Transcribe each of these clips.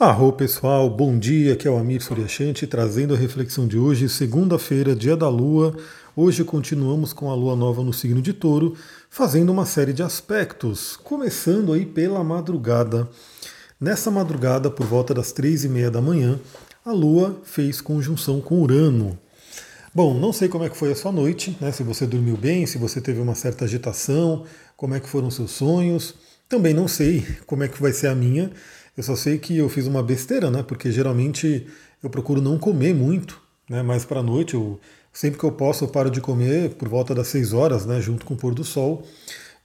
Arro pessoal, bom dia, aqui é o Amir Suryashanti trazendo a reflexão de hoje, segunda-feira, dia da Lua. Hoje continuamos com a Lua Nova no signo de Touro, fazendo uma série de aspectos, começando aí pela madrugada. Nessa madrugada, por volta das três e meia da manhã, a Lua fez conjunção com Urano. Bom, não sei como é que foi a sua noite, né? Se você dormiu bem, se você teve uma certa agitação, como é que foram seus sonhos. Também não sei como é que vai ser a minha. Eu só sei que eu fiz uma besteira, né? Porque geralmente eu procuro não comer muito, né? Mais para a noite, eu, sempre que eu posso eu paro de comer por volta das 6 horas, né? Junto com o pôr do sol.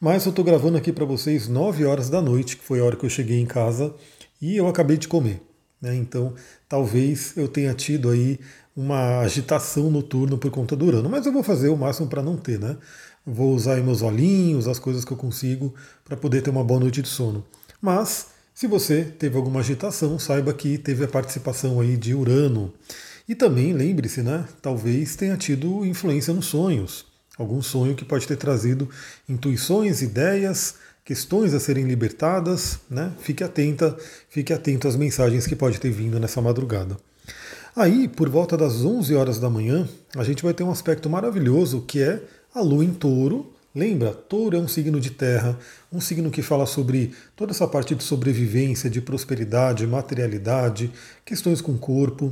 Mas eu estou gravando aqui para vocês 9 horas da noite, que foi a hora que eu cheguei em casa e eu acabei de comer. Né? Então, talvez eu tenha tido aí uma agitação noturna por conta do Urano, mas eu vou fazer o máximo para não ter, né? Vou usar meus olhinhos, as coisas que eu consigo para poder ter uma boa noite de sono. Mas se você teve alguma agitação, saiba que teve a participação aí de Urano. E também lembre-se, né? Talvez tenha tido influência nos sonhos. Algum sonho que pode ter trazido intuições, ideias, questões a serem libertadas, né? Fique atenta, fique atento às mensagens que pode ter vindo nessa madrugada. Aí, por volta das 11 horas da manhã, a gente vai ter um aspecto maravilhoso que é a lua em touro Lembra, touro é um signo de terra, um signo que fala sobre toda essa parte de sobrevivência, de prosperidade, materialidade, questões com o corpo.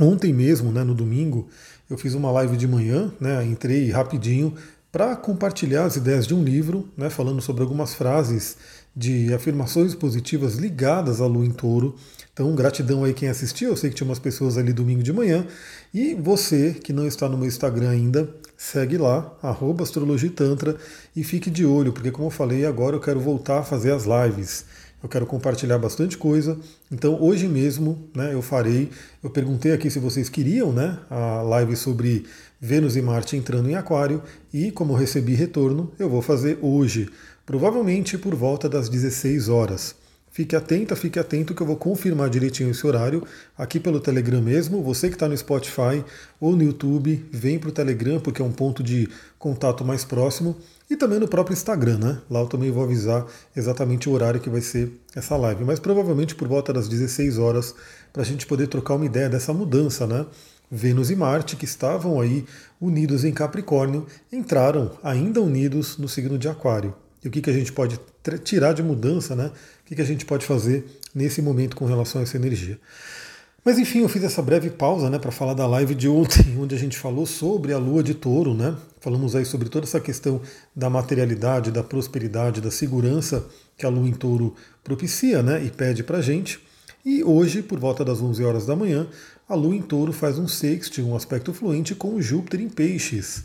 Ontem mesmo, né, no domingo, eu fiz uma live de manhã, né, entrei rapidinho para compartilhar as ideias de um livro, né, falando sobre algumas frases de afirmações positivas ligadas à lua em touro. Então, gratidão aí quem assistiu. Eu sei que tinha umas pessoas ali domingo de manhã. E você que não está no meu Instagram ainda, segue lá, astrologitantra, e fique de olho, porque como eu falei, agora eu quero voltar a fazer as lives. Eu quero compartilhar bastante coisa. Então hoje mesmo né, eu farei. Eu perguntei aqui se vocês queriam né, a live sobre Vênus e Marte entrando em Aquário. E como eu recebi retorno, eu vou fazer hoje. Provavelmente por volta das 16 horas. Fique atenta, fique atento que eu vou confirmar direitinho esse horário aqui pelo Telegram mesmo. Você que está no Spotify ou no YouTube, vem para o Telegram porque é um ponto de contato mais próximo. E também no próprio Instagram, né? Lá eu também vou avisar exatamente o horário que vai ser essa live. Mas provavelmente por volta das 16 horas, para a gente poder trocar uma ideia dessa mudança, né? Vênus e Marte, que estavam aí unidos em Capricórnio, entraram ainda unidos no signo de Aquário e o que, que a gente pode tirar de mudança, né? O que, que a gente pode fazer nesse momento com relação a essa energia. Mas enfim, eu fiz essa breve pausa né, para falar da live de ontem, onde a gente falou sobre a lua de touro, né? Falamos aí sobre toda essa questão da materialidade, da prosperidade, da segurança que a lua em touro propicia né, e pede para a gente. E hoje, por volta das 11 horas da manhã, a lua em touro faz um sexto, um aspecto fluente com Júpiter em peixes.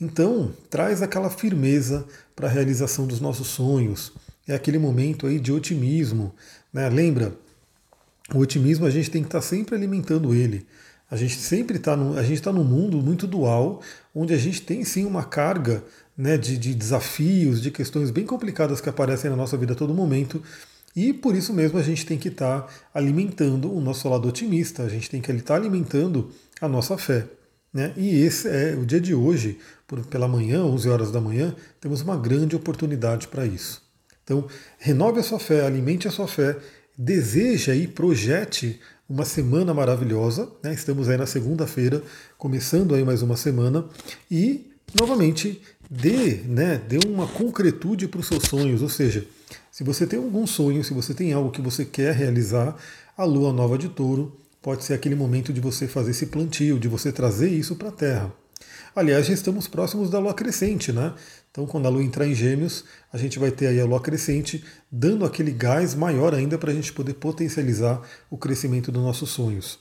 Então, traz aquela firmeza para a realização dos nossos sonhos. É aquele momento aí de otimismo. Né? Lembra, o otimismo a gente tem que estar tá sempre alimentando ele. A gente sempre está a gente está num mundo muito dual, onde a gente tem sim uma carga né, de, de desafios, de questões bem complicadas que aparecem na nossa vida a todo momento. E por isso mesmo a gente tem que estar tá alimentando o nosso lado otimista, a gente tem que estar tá alimentando a nossa fé. Né? E esse é o dia de hoje, por, pela manhã, 11 horas da manhã, temos uma grande oportunidade para isso. Então, renove a sua fé, alimente a sua fé, deseja e projete uma semana maravilhosa. Né? Estamos aí na segunda-feira, começando aí mais uma semana, e novamente dê, né, dê uma concretude para os seus sonhos, ou seja, se você tem algum sonho, se você tem algo que você quer realizar, a lua nova de touro pode ser aquele momento de você fazer esse plantio, de você trazer isso para a Terra. Aliás, já estamos próximos da lua crescente, né? Então, quando a lua entrar em Gêmeos, a gente vai ter aí a lua crescente, dando aquele gás maior ainda para a gente poder potencializar o crescimento dos nossos sonhos.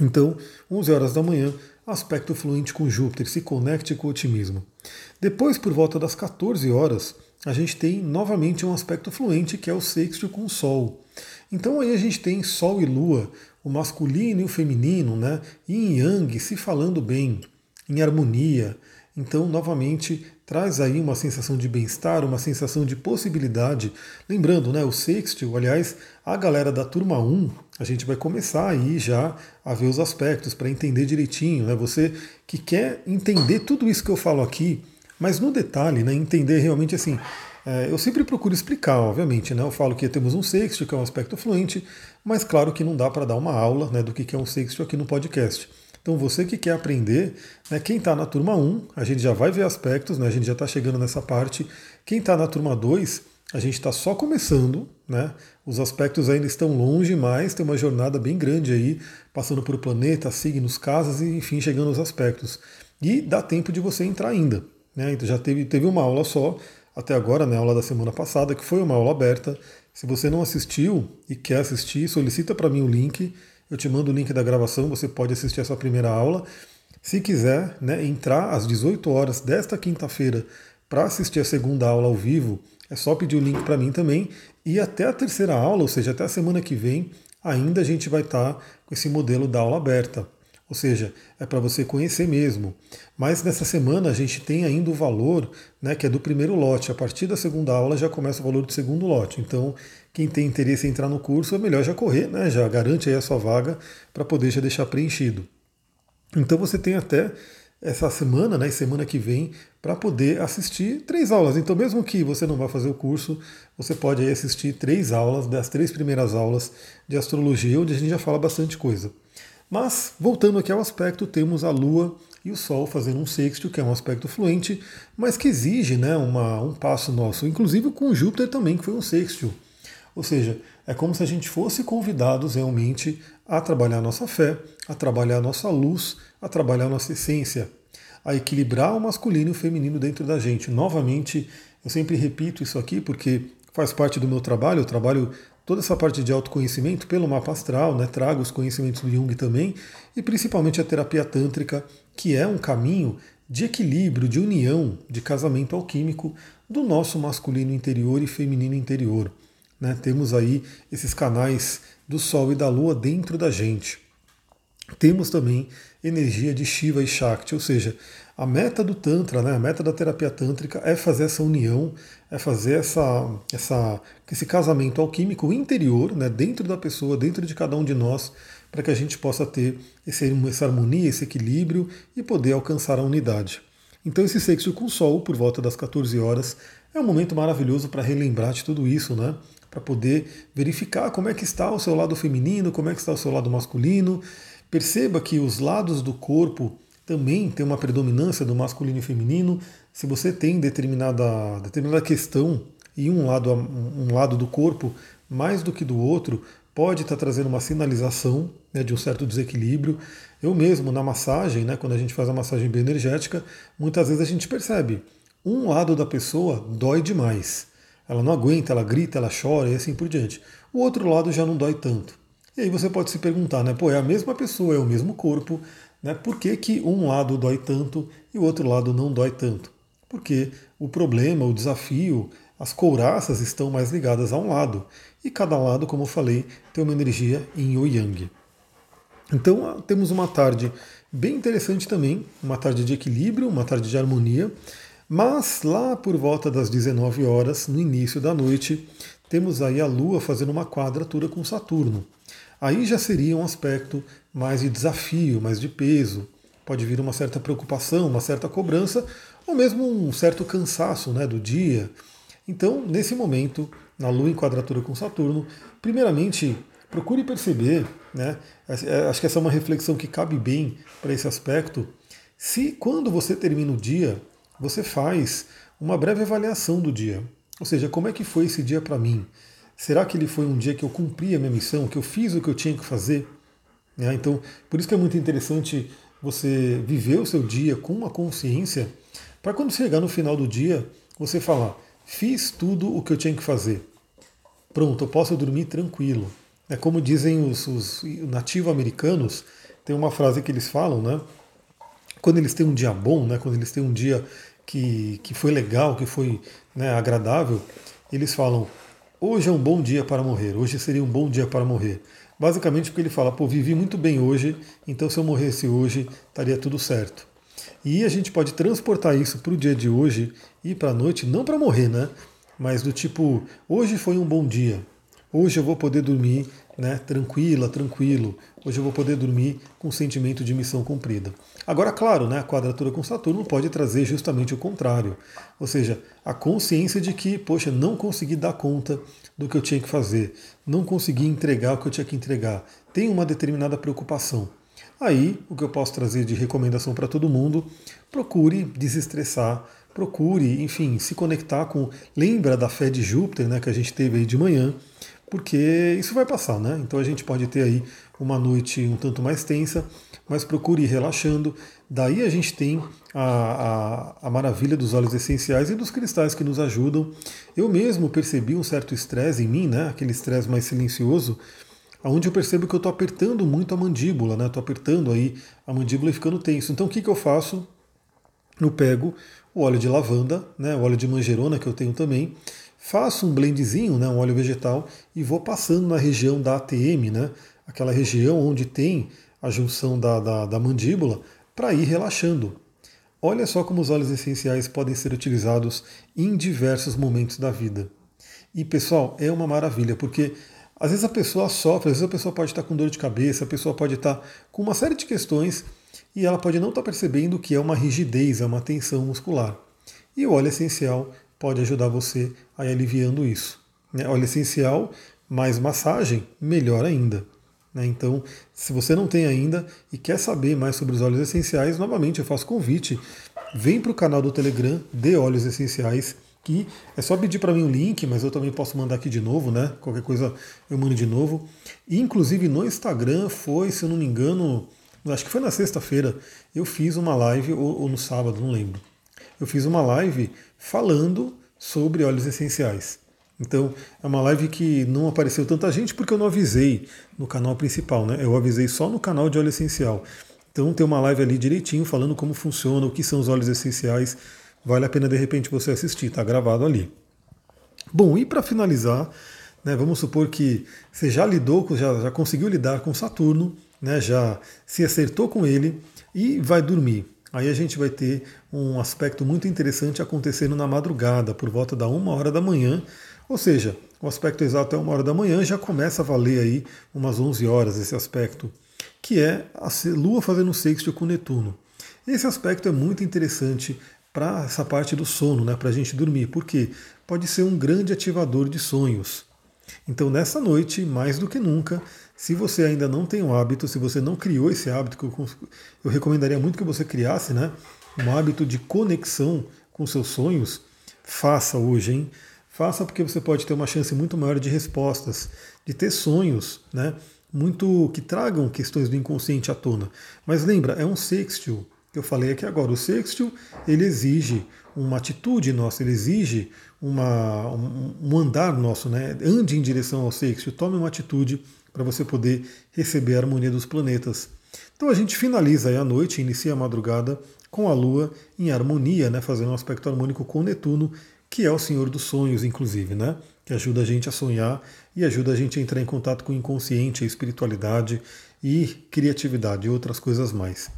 Então, 11 horas da manhã, aspecto fluente com Júpiter, se conecte com o otimismo. Depois, por volta das 14 horas, a gente tem novamente um aspecto fluente que é o sexto com o Sol. Então aí a gente tem Sol e Lua, o masculino e o feminino, né? Yin Yang se falando bem, em harmonia. Então, novamente, traz aí uma sensação de bem-estar, uma sensação de possibilidade. Lembrando, né, o sextil, aliás, a galera da turma 1, a gente vai começar aí já a ver os aspectos para entender direitinho, né? Você que quer entender tudo isso que eu falo aqui, mas no detalhe, né, entender realmente assim, É, eu sempre procuro explicar, obviamente, né? Eu falo que temos um sexto, que é um aspecto fluente, mas claro que não dá para dar uma aula né, do que é um sexto aqui no podcast. Então você que quer aprender, né, quem está na turma 1, a gente já vai ver aspectos, né, a gente já está chegando nessa parte. Quem está na turma 2, a gente está só começando, né? Os aspectos ainda estão longe, mas tem uma jornada bem grande aí, passando por planeta, signos, casas e enfim, chegando aos aspectos. E dá tempo de você entrar ainda. Né? Então já teve, teve uma aula só, até agora, né, a aula da semana passada, que foi uma aula aberta. Se você não assistiu e quer assistir, solicita para mim o link. Eu te mando o link da gravação, você pode assistir essa primeira aula. Se quiser né, entrar às 18 horas desta quinta-feira para assistir a segunda aula ao vivo, é só pedir o link para mim também. E até a terceira aula, ou seja, até a semana que vem, ainda a gente vai estar tá com esse modelo da aula aberta. Ou seja, é para você conhecer mesmo. Mas nessa semana a gente tem ainda o valor, né, que é do primeiro lote. A partir da segunda aula já começa o valor do segundo lote. Então, quem tem interesse em entrar no curso, é melhor já correr, né? Já garante aí a sua vaga para poder já deixar preenchido. Então você tem até essa semana, né, semana que vem, para poder assistir três aulas. Então, mesmo que você não vá fazer o curso, você pode aí assistir três aulas, das três primeiras aulas de astrologia, onde a gente já fala bastante coisa. Mas, voltando aqui ao aspecto, temos a Lua e o Sol fazendo um sexto, que é um aspecto fluente, mas que exige né, uma, um passo nosso, inclusive com Júpiter também, que foi um sexto. Ou seja, é como se a gente fosse convidados realmente a trabalhar a nossa fé, a trabalhar a nossa luz, a trabalhar a nossa essência, a equilibrar o masculino e o feminino dentro da gente. Novamente, eu sempre repito isso aqui porque faz parte do meu trabalho, eu trabalho toda essa parte de autoconhecimento pelo mapa astral, né? trago os conhecimentos do Jung também, e principalmente a terapia tântrica, que é um caminho de equilíbrio, de união, de casamento alquímico do nosso masculino interior e feminino interior. Né? Temos aí esses canais do Sol e da Lua dentro da gente. Temos também energia de Shiva e Shakti, ou seja, a meta do Tantra, né, a meta da terapia tântrica é fazer essa união, é fazer essa, essa, esse casamento alquímico interior, né, dentro da pessoa, dentro de cada um de nós, para que a gente possa ter esse, essa harmonia, esse equilíbrio e poder alcançar a unidade. Então esse sexo com Sol, por volta das 14 horas, é um momento maravilhoso para relembrar de tudo isso, né? Para poder verificar como é que está o seu lado feminino, como é que está o seu lado masculino. Perceba que os lados do corpo também tem uma predominância do masculino e feminino. Se você tem determinada, determinada questão e um lado, um lado do corpo mais do que do outro, pode estar trazendo uma sinalização né, de um certo desequilíbrio. Eu mesmo, na massagem, né, quando a gente faz a massagem bioenergética, muitas vezes a gente percebe um lado da pessoa dói demais. Ela não aguenta, ela grita, ela chora e assim por diante. O outro lado já não dói tanto. E aí você pode se perguntar, né? Pô, é a mesma pessoa, é o mesmo corpo, né? Por que, que um lado dói tanto e o outro lado não dói tanto? Porque o problema, o desafio, as couraças estão mais ligadas a um lado. E cada lado, como eu falei, tem uma energia em o yang. Então ah, temos uma tarde bem interessante também, uma tarde de equilíbrio, uma tarde de harmonia. Mas lá por volta das 19 horas, no início da noite, temos aí a Lua fazendo uma quadratura com Saturno. Aí já seria um aspecto mais de desafio, mais de peso. Pode vir uma certa preocupação, uma certa cobrança, ou mesmo um certo cansaço né, do dia. Então, nesse momento, na Lua em quadratura com Saturno, primeiramente, procure perceber, né, é, acho que essa é uma reflexão que cabe bem para esse aspecto, se quando você termina o dia, você faz uma breve avaliação do dia. Ou seja, como é que foi esse dia para mim? Será que ele foi um dia que eu cumpri a minha missão, que eu fiz o que eu tinha que fazer? É, então, por isso que é muito interessante você viver o seu dia com uma consciência, para quando chegar no final do dia, você falar: fiz tudo o que eu tinha que fazer. Pronto, eu posso dormir tranquilo. É como dizem os, os nativo-americanos, tem uma frase que eles falam, né? Quando eles têm um dia bom, né? Quando eles têm um dia que, que foi legal, que foi né, agradável, eles falam: hoje é um bom dia para morrer, hoje seria um bom dia para morrer. Basicamente porque ele fala, pô, vivi muito bem hoje, então se eu morresse hoje, estaria tudo certo. E a gente pode transportar isso para o dia de hoje e para a noite, não para morrer, né? Mas do tipo, hoje foi um bom dia. Hoje eu vou poder dormir né, tranquila, tranquilo. Hoje eu vou poder dormir com sentimento de missão cumprida. Agora, claro, né, a quadratura com Saturno pode trazer justamente o contrário. Ou seja, a consciência de que, poxa, não consegui dar conta do que eu tinha que fazer, não consegui entregar o que eu tinha que entregar. Tem uma determinada preocupação. Aí, o que eu posso trazer de recomendação para todo mundo, procure desestressar, procure, enfim, se conectar com. Lembra da fé de Júpiter, né, que a gente teve aí de manhã porque isso vai passar, né? Então a gente pode ter aí uma noite um tanto mais tensa, mas procure ir relaxando. Daí a gente tem a, a, a maravilha dos óleos essenciais e dos cristais que nos ajudam. Eu mesmo percebi um certo estresse em mim, né? Aquele estresse mais silencioso, onde eu percebo que eu estou apertando muito a mandíbula, né? Estou apertando aí a mandíbula e ficando tenso. Então o que, que eu faço? Eu pego o óleo de lavanda, né? O óleo de manjerona que eu tenho também faço um blendzinho, né, um óleo vegetal, e vou passando na região da ATM, né, aquela região onde tem a junção da, da, da mandíbula, para ir relaxando. Olha só como os óleos essenciais podem ser utilizados em diversos momentos da vida. E pessoal, é uma maravilha, porque às vezes a pessoa sofre, às vezes a pessoa pode estar com dor de cabeça, a pessoa pode estar com uma série de questões e ela pode não estar percebendo que é uma rigidez, é uma tensão muscular. E o óleo essencial pode ajudar você a ir aliviando isso. Né? Óleo essencial mais massagem, melhor ainda. Né? Então, se você não tem ainda e quer saber mais sobre os óleos essenciais, novamente eu faço convite. Vem para o canal do Telegram de óleos essenciais, que é só pedir para mim o link, mas eu também posso mandar aqui de novo, né? Qualquer coisa eu mando de novo. E, inclusive no Instagram foi, se eu não me engano, acho que foi na sexta-feira, eu fiz uma live, ou, ou no sábado, não lembro. Eu fiz uma live falando sobre óleos essenciais. Então, é uma live que não apareceu tanta gente porque eu não avisei no canal principal, né? Eu avisei só no canal de óleo essencial. Então, tem uma live ali direitinho falando como funciona, o que são os óleos essenciais. Vale a pena de repente você assistir, está gravado ali. Bom, e para finalizar, né, vamos supor que você já lidou, já, já conseguiu lidar com Saturno, né, já se acertou com ele e vai dormir. Aí a gente vai ter um aspecto muito interessante acontecendo na madrugada, por volta da uma hora da manhã. Ou seja, o aspecto exato é uma hora da manhã, já começa a valer aí umas 11 horas esse aspecto, que é a Lua fazendo sexto com Netuno. Esse aspecto é muito interessante para essa parte do sono, né, para a gente dormir, porque pode ser um grande ativador de sonhos. Então, nessa noite, mais do que nunca, se você ainda não tem um hábito, se você não criou esse hábito, que eu, eu recomendaria muito que você criasse, né? Um hábito de conexão com seus sonhos, faça hoje, hein? Faça porque você pode ter uma chance muito maior de respostas, de ter sonhos, né? Muito que tragam questões do inconsciente à tona. Mas lembra, é um sextil que eu falei aqui agora. O sextil ele exige uma atitude nossa, ele exige uma, um, andar nosso, né? Ande em direção ao sextil, tome uma atitude para você poder receber a harmonia dos planetas. Então a gente finaliza aí a noite, inicia a madrugada com a Lua em harmonia, né, fazendo um aspecto harmônico com Netuno, que é o Senhor dos Sonhos, inclusive, né, que ajuda a gente a sonhar e ajuda a gente a entrar em contato com o inconsciente, a espiritualidade e criatividade e outras coisas mais.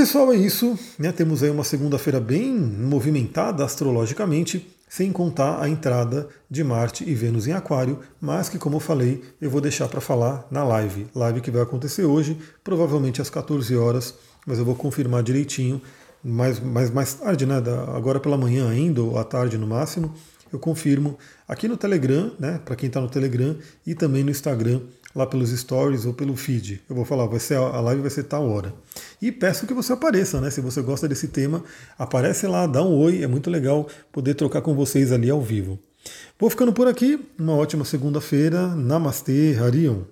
Pessoal, é isso. Né? Temos aí uma segunda-feira bem movimentada astrologicamente sem contar a entrada de Marte e Vênus em Aquário, mas que, como eu falei, eu vou deixar para falar na live. Live que vai acontecer hoje, provavelmente às 14 horas, mas eu vou confirmar direitinho, mais, mais, mais tarde, né, agora pela manhã ainda, ou à tarde no máximo, eu confirmo aqui no Telegram, né, para quem está no Telegram, e também no Instagram, lá pelos stories ou pelo feed. Eu vou falar, vai ser a live vai ser tal hora. E peço que você apareça, né? Se você gosta desse tema, aparece lá, dá um oi, é muito legal poder trocar com vocês ali ao vivo. Vou ficando por aqui, uma ótima segunda-feira. Namastê, Harion.